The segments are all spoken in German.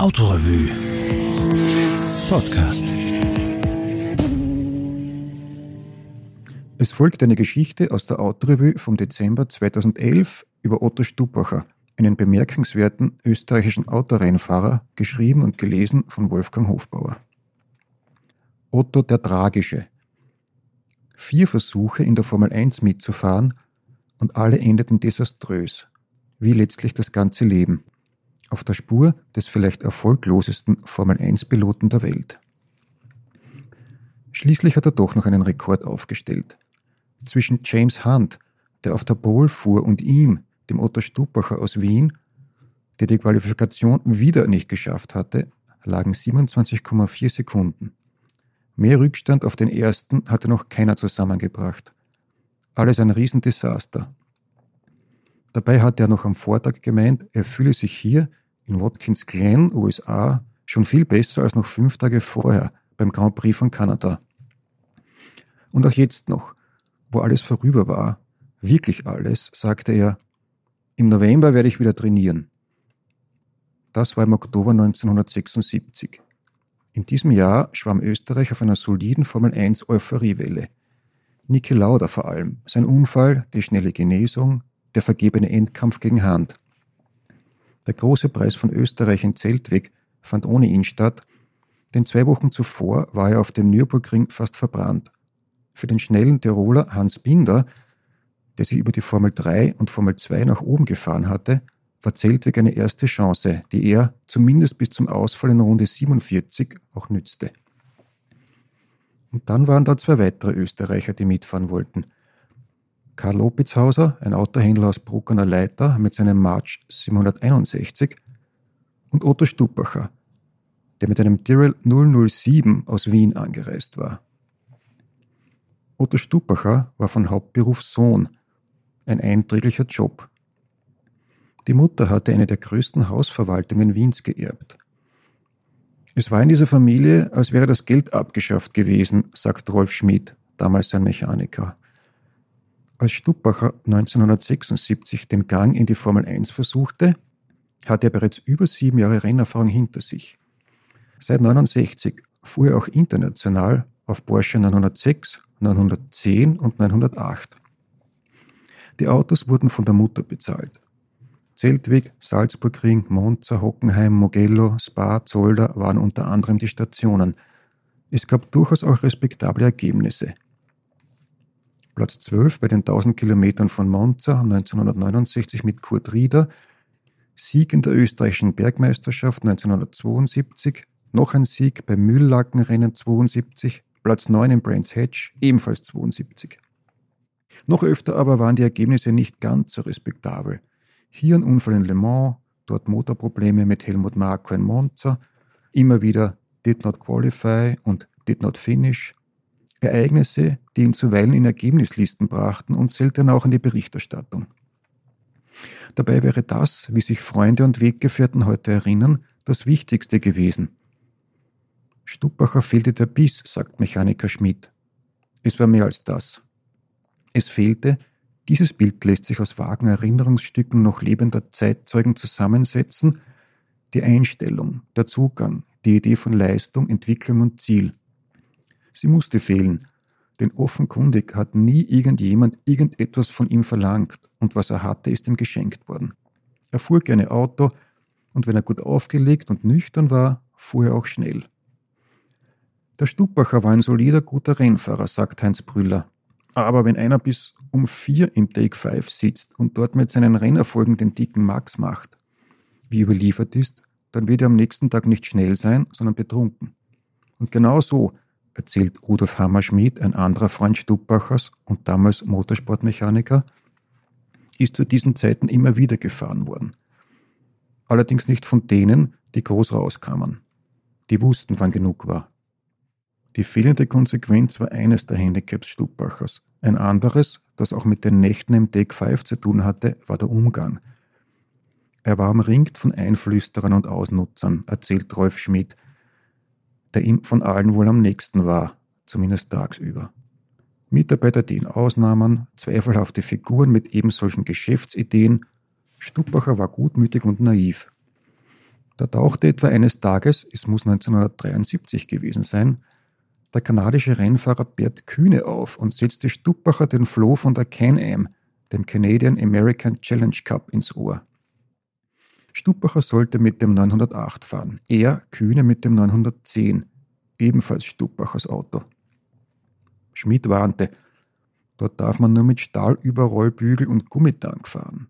Autorevue Podcast. Es folgt eine Geschichte aus der Autorevue vom Dezember 2011 über Otto Stubacher, einen bemerkenswerten österreichischen Autorennfahrer, geschrieben und gelesen von Wolfgang Hofbauer. Otto der Tragische. Vier Versuche in der Formel 1 mitzufahren und alle endeten desaströs, wie letztlich das ganze Leben auf der Spur des vielleicht erfolglosesten Formel-1-Piloten der Welt. Schließlich hat er doch noch einen Rekord aufgestellt. Zwischen James Hunt, der auf der Pole fuhr, und ihm, dem Otto Stubacher aus Wien, der die Qualifikation wieder nicht geschafft hatte, lagen 27,4 Sekunden. Mehr Rückstand auf den ersten hatte noch keiner zusammengebracht. Alles ein Riesendesaster. Dabei hat er noch am Vortag gemeint, er fühle sich hier in Watkins Glen, USA, schon viel besser als noch fünf Tage vorher beim Grand Prix von Kanada. Und auch jetzt noch, wo alles vorüber war, wirklich alles, sagte er, im November werde ich wieder trainieren. Das war im Oktober 1976. In diesem Jahr schwamm Österreich auf einer soliden Formel 1 Euphoriewelle. Niki Lauda vor allem, sein Unfall, die schnelle Genesung, der vergebene Endkampf gegen Hand. Der große Preis von Österreich in Zeltweg fand ohne ihn statt, denn zwei Wochen zuvor war er auf dem Nürburgring fast verbrannt. Für den schnellen Tiroler Hans Binder, der sich über die Formel 3 und Formel 2 nach oben gefahren hatte, war Zeltweg eine erste Chance, die er, zumindest bis zum Ausfall in Runde 47, auch nützte. Und dann waren da zwei weitere Österreicher, die mitfahren wollten – Karl Opitzhauser, ein Autohändler aus Bruckener Leiter mit seinem March 761 und Otto Stubacher, der mit einem Tyrrell 007 aus Wien angereist war. Otto Stubacher war von Hauptberuf Sohn, ein einträglicher Job. Die Mutter hatte eine der größten Hausverwaltungen Wiens geerbt. Es war in dieser Familie, als wäre das Geld abgeschafft gewesen, sagt Rolf Schmidt, damals sein Mechaniker. Als Stuppacher 1976 den Gang in die Formel 1 versuchte, hatte er bereits über sieben Jahre Rennerfahrung hinter sich. Seit 1969 fuhr er auch international auf Porsche 906, 910 und 908. Die Autos wurden von der Mutter bezahlt. Zeltweg, Salzburgring, Monza, Hockenheim, Mugello, Spa, Zolder waren unter anderem die Stationen. Es gab durchaus auch respektable Ergebnisse – Platz 12 bei den 1000 Kilometern von Monza 1969 mit Kurt Rieder, Sieg in der österreichischen Bergmeisterschaft 1972, noch ein Sieg beim Mühllackenrennen 72, Platz 9 in Brands Hatch, ebenfalls 72. Noch öfter aber waren die Ergebnisse nicht ganz so respektabel. Hier ein Unfall in Le Mans, dort Motorprobleme mit Helmut Marko in Monza, immer wieder did not qualify und did not finish, Ereignisse, die ihn zuweilen in Ergebnislisten brachten und selten auch in die Berichterstattung. Dabei wäre das, wie sich Freunde und Weggefährten heute erinnern, das Wichtigste gewesen. Stuppacher fehlte der Biss, sagt Mechaniker Schmidt. Es war mehr als das. Es fehlte, dieses Bild lässt sich aus vagen Erinnerungsstücken noch lebender Zeitzeugen zusammensetzen, die Einstellung, der Zugang, die Idee von Leistung, Entwicklung und Ziel. Sie musste fehlen, denn offenkundig hat nie irgendjemand irgendetwas von ihm verlangt und was er hatte, ist ihm geschenkt worden. Er fuhr gerne Auto und wenn er gut aufgelegt und nüchtern war, fuhr er auch schnell. Der Stubbacher war ein solider, guter Rennfahrer, sagt Heinz Brüller. Aber wenn einer bis um vier im Take 5 sitzt und dort mit seinen Rennerfolgen den dicken Max macht, wie überliefert ist, dann wird er am nächsten Tag nicht schnell sein, sondern betrunken. Und genau so erzählt Rudolf Hammerschmidt, ein anderer Freund Stubbachers und damals Motorsportmechaniker, ist zu diesen Zeiten immer wieder gefahren worden. Allerdings nicht von denen, die groß rauskamen. Die wussten, wann genug war. Die fehlende Konsequenz war eines der Handicaps Stubbachers. Ein anderes, das auch mit den Nächten im Deck 5 zu tun hatte, war der Umgang. Er war umringt von Einflüsterern und Ausnutzern, erzählt Rolf Schmidt, der ihm von allen wohl am nächsten war, zumindest tagsüber. Mitarbeiter, die ihn ausnahmen, zweifelhafte Figuren mit ebensolchen Geschäftsideen. Stuppacher war gutmütig und naiv. Da tauchte etwa eines Tages, es muss 1973 gewesen sein, der kanadische Rennfahrer Bert Kühne auf und setzte Stuppacher den Floh von der Can-Am, dem Canadian American Challenge Cup, ins Ohr. Stuppacher sollte mit dem 908 fahren, er Kühne mit dem 910, ebenfalls Stuppachers Auto. Schmidt warnte, dort darf man nur mit Stahlüberrollbügel und Gummitank fahren.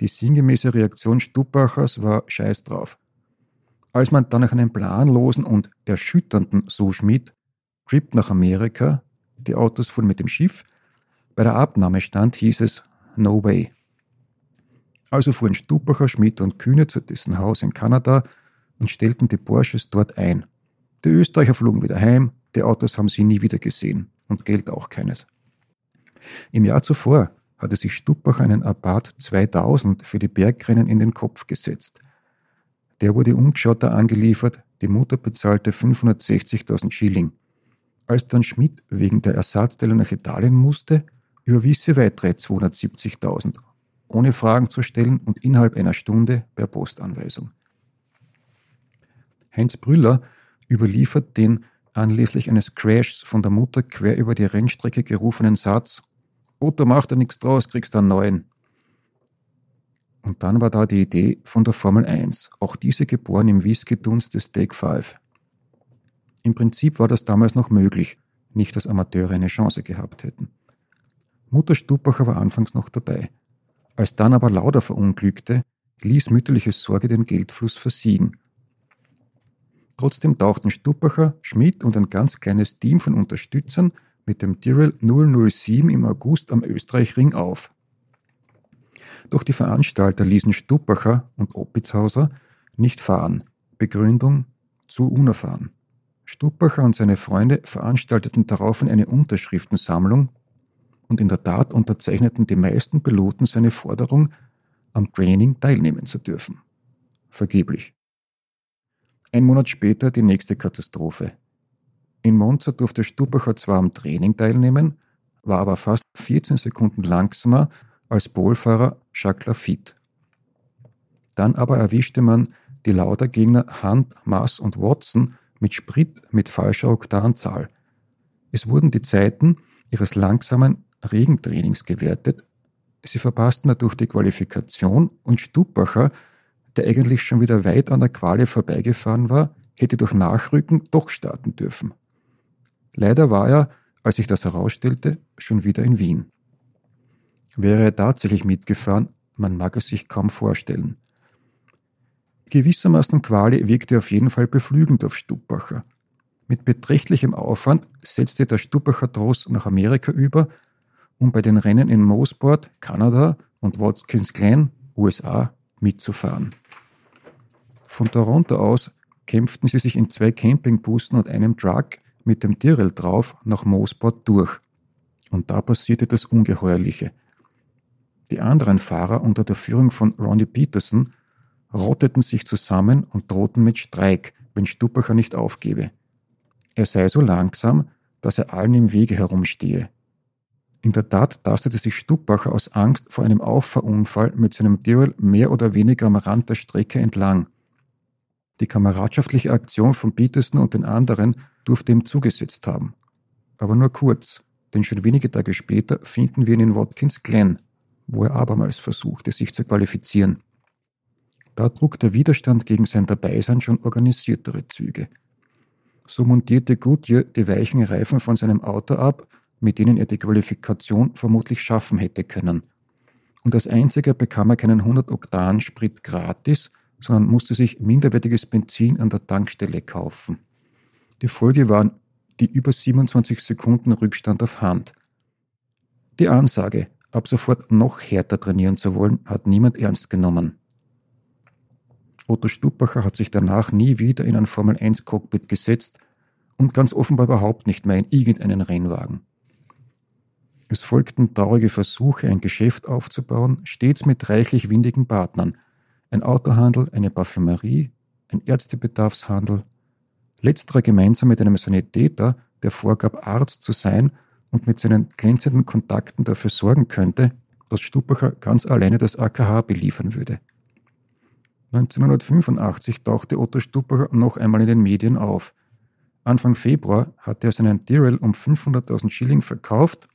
Die sinngemäße Reaktion Stuppachers war Scheiß drauf. Als man dann nach einem planlosen und erschütternden, so Schmidt, Trip nach Amerika, die Autos fuhren mit dem Schiff, bei der Abnahme stand, hieß es No way. Also fuhren Stupacher, Schmidt und Kühne zu dessen Haus in Kanada und stellten die Porsches dort ein. Die Österreicher flogen wieder heim, die Autos haben sie nie wieder gesehen und Geld auch keines. Im Jahr zuvor hatte sich Stuppach einen Abarth 2000 für die Bergrennen in den Kopf gesetzt. Der wurde ungeschotter angeliefert, die Mutter bezahlte 560.000 Schilling. Als dann Schmidt wegen der Ersatzteile nach Italien musste, überwies sie weitere 270.000, ohne Fragen zu stellen und innerhalb einer Stunde per Postanweisung. Heinz Brüller überliefert den anlässlich eines Crashs von der Mutter quer über die Rennstrecke gerufenen Satz: Otto macht da nichts draus, kriegst einen neuen. Und dann war da die Idee von der Formel 1, auch diese geboren im Whisky-Dunst des Take 5. Im Prinzip war das damals noch möglich, nicht dass Amateure eine Chance gehabt hätten. Mutter Stubacher war anfangs noch dabei. Als dann aber Lauder verunglückte, ließ mütterliche Sorge den Geldfluss versiegen. Trotzdem tauchten Stubacher, Schmidt und ein ganz kleines Team von Unterstützern mit dem Tyrrell 007 im August am Österreichring auf. Doch die Veranstalter ließen Stubacher und Oppitzhauser nicht fahren. Begründung zu unerfahren. Stubacher und seine Freunde veranstalteten daraufhin eine Unterschriftensammlung und in der Tat unterzeichneten die meisten Piloten seine Forderung, am Training teilnehmen zu dürfen. Vergeblich. Ein Monat später die nächste Katastrophe. In Monza durfte Stubacher zwar am Training teilnehmen, war aber fast 14 Sekunden langsamer als Polfahrer Jacques Lafitte. Dann aber erwischte man die Laudergegner Hunt, Mass und Watson mit Sprit mit falscher Oktanzahl. Es wurden die Zeiten ihres langsamen Regentrainings gewertet. Sie verpassten dadurch die Qualifikation und Stubacher, der eigentlich schon wieder weit an der Quali vorbeigefahren war, hätte durch Nachrücken doch starten dürfen. Leider war er, als sich das herausstellte, schon wieder in Wien. Wäre er tatsächlich mitgefahren, man mag es sich kaum vorstellen. Gewissermaßen Quali wirkte auf jeden Fall beflügend auf Stubacher. Mit beträchtlichem Aufwand setzte der Stubacher Trost nach Amerika über, um bei den Rennen in Mosport, Kanada und Watkins Glen, USA, mitzufahren. Von Toronto aus kämpften sie sich in zwei Campingbussen und einem Truck mit dem Tyrrell drauf nach Mosport durch. Und da passierte das Ungeheuerliche. Die anderen Fahrer unter der Führung von Ronnie Peterson rotteten sich zusammen und drohten mit Streik, wenn Stubacher nicht aufgebe. Er sei so langsam, dass er allen im Wege herumstehe. In der Tat tastete sich Stubacher aus Angst vor einem Auffahrunfall mit seinem Tyrrell mehr oder weniger am Rand der Strecke entlang. Die kameradschaftliche Aktion von Peterson und den anderen durfte ihm zugesetzt haben. Aber nur kurz, denn schon wenige Tage später finden wir ihn in Watkins Glen, wo er abermals versuchte, sich zu qualifizieren. Da trug der Widerstand gegen sein Dabeisein schon organisiertere Züge. So montierte Goodyear die weichen Reifen von seinem Auto ab, mit denen er die Qualifikation vermutlich schaffen hätte können. Und als einziger bekam er keinen 100 Oktan Sprit gratis, sondern musste sich minderwertiges Benzin an der Tankstelle kaufen. Die Folge waren die über 27 Sekunden Rückstand auf Hand. Die Ansage, ab sofort noch härter trainieren zu wollen, hat niemand ernst genommen. Otto Stubacher hat sich danach nie wieder in ein Formel-1-Cockpit gesetzt und ganz offenbar überhaupt nicht mehr in irgendeinen Rennwagen. Es folgten traurige Versuche, ein Geschäft aufzubauen, stets mit reichlich windigen Partnern. Ein Autohandel, eine Parfümerie, ein Ärztebedarfshandel. Letzterer gemeinsam mit einem Sanitäter, der vorgab, Arzt zu sein und mit seinen glänzenden Kontakten dafür sorgen könnte, dass Stubacher ganz alleine das AKH beliefern würde. 1985 tauchte Otto Stupacher noch einmal in den Medien auf. Anfang Februar hatte er seinen Tyrrell um 500.000 Schilling verkauft,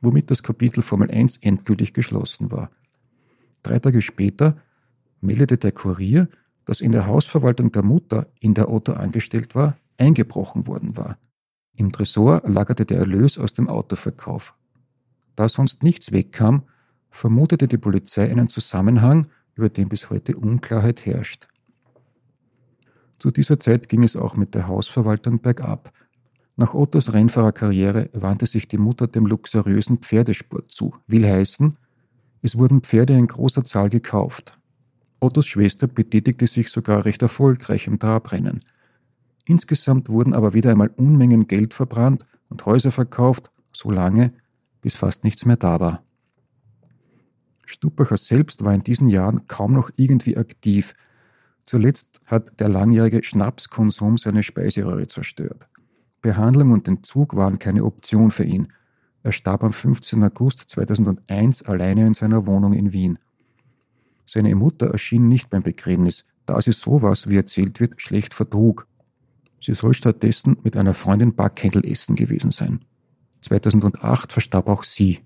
womit das Kapitel Formel 1 endgültig geschlossen war. Drei Tage später meldete der Kurier, dass in der Hausverwaltung der Mutter, in der Otto angestellt war, eingebrochen worden war. Im Tresor lagerte der Erlös aus dem Autoverkauf. Da sonst nichts wegkam, vermutete die Polizei einen Zusammenhang, über den bis heute Unklarheit herrscht. Zu dieser Zeit ging es auch mit der Hausverwaltung bergab. Nach Ottos Rennfahrerkarriere wandte sich die Mutter dem luxuriösen Pferdesport zu, will heißen, es wurden Pferde in großer Zahl gekauft. Ottos Schwester betätigte sich sogar recht erfolgreich im Trabrennen – Insgesamt wurden aber wieder einmal Unmengen Geld verbrannt und Häuser verkauft, so lange, bis fast nichts mehr da war. Stupacher selbst war in diesen Jahren kaum noch irgendwie aktiv. Zuletzt hat der langjährige Schnapskonsum seine Speiseröhre zerstört. Behandlung und Entzug waren keine Option für ihn. Er starb am 15. August 2001 alleine in seiner Wohnung in Wien. Seine Mutter erschien nicht beim Begräbnis, da sie sowas, wie erzählt wird, schlecht vertrug. Sie soll stattdessen mit einer Freundin Barkendel essen gewesen sein. 2008 verstarb auch sie.